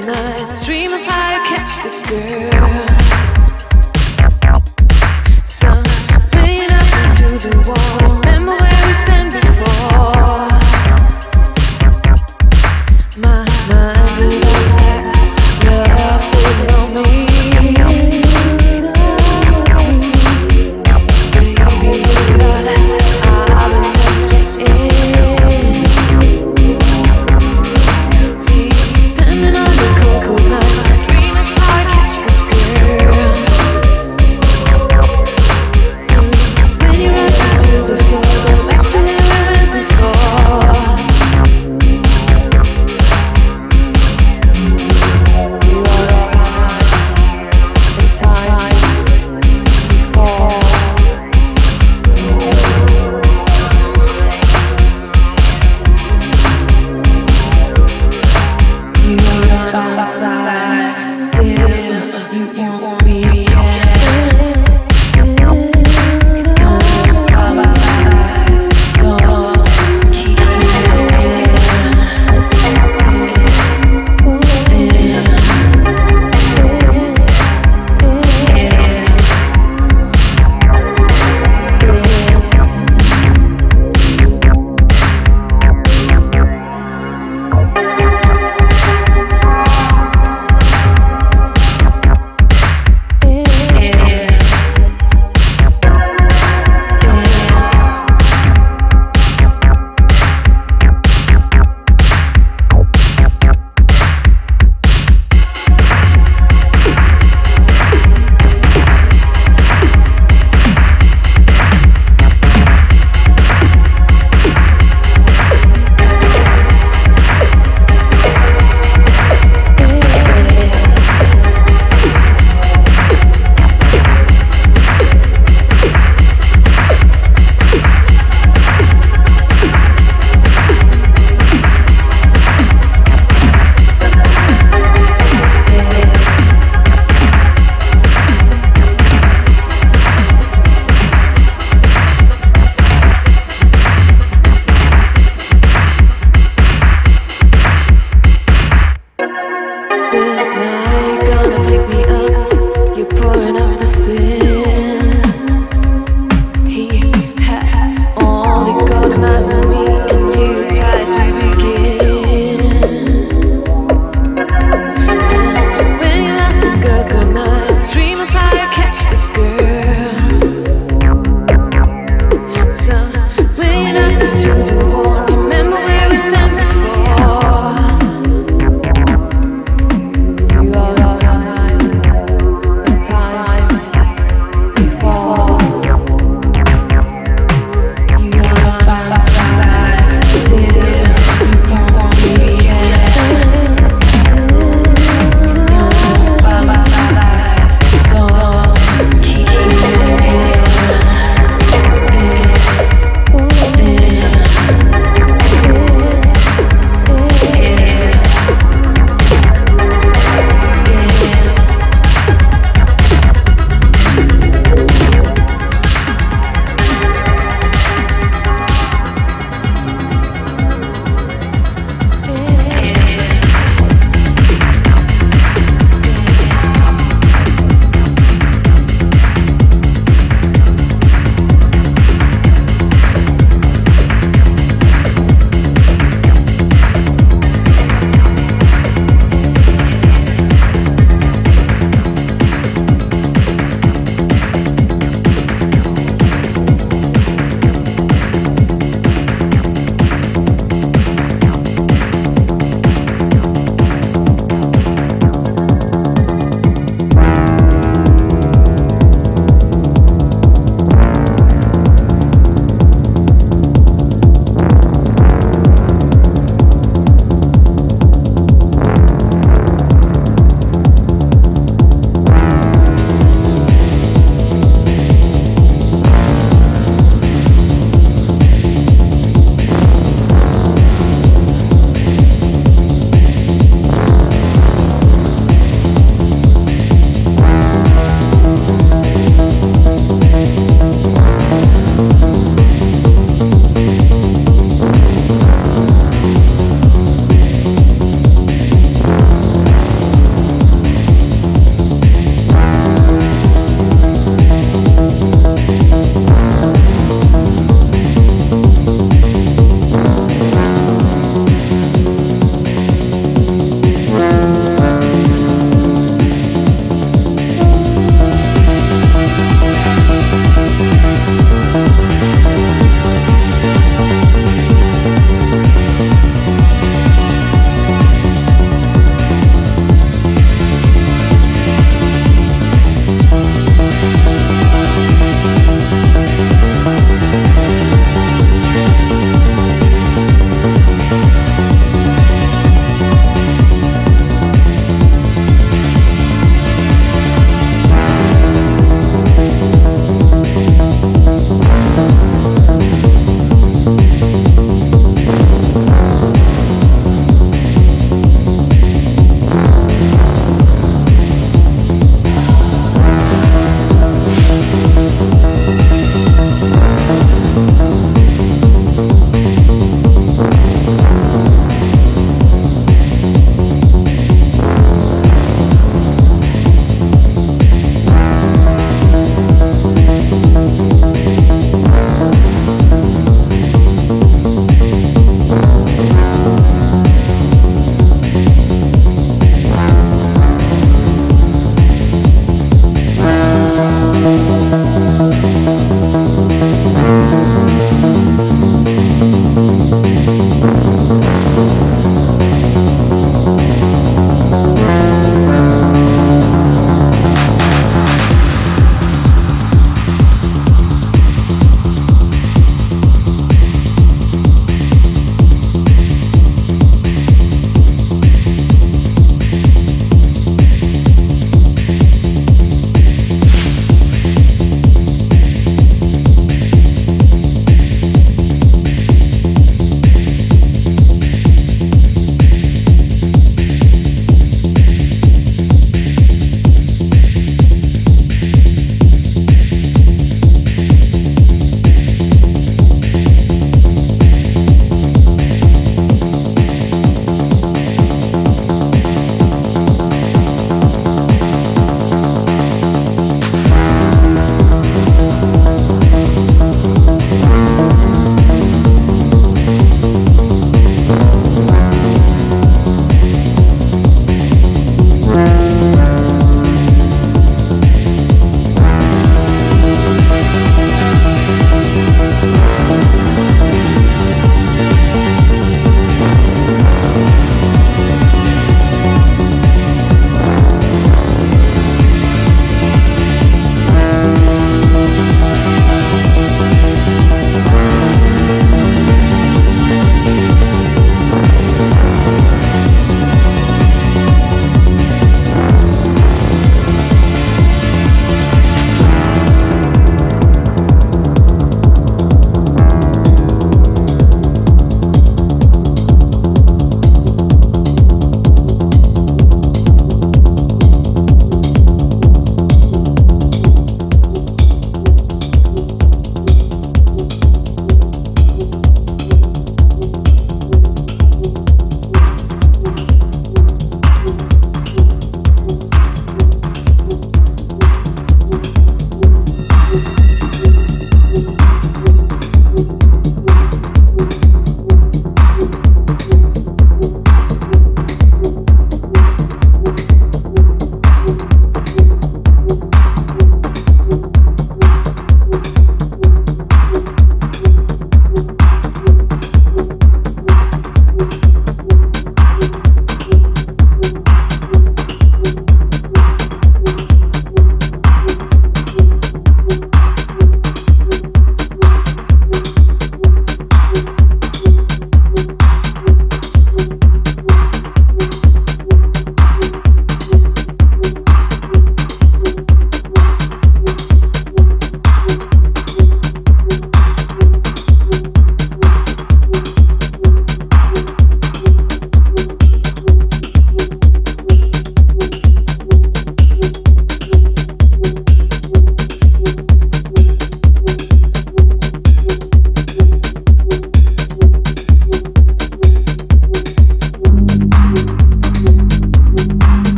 good nights, dream of how catch the girl.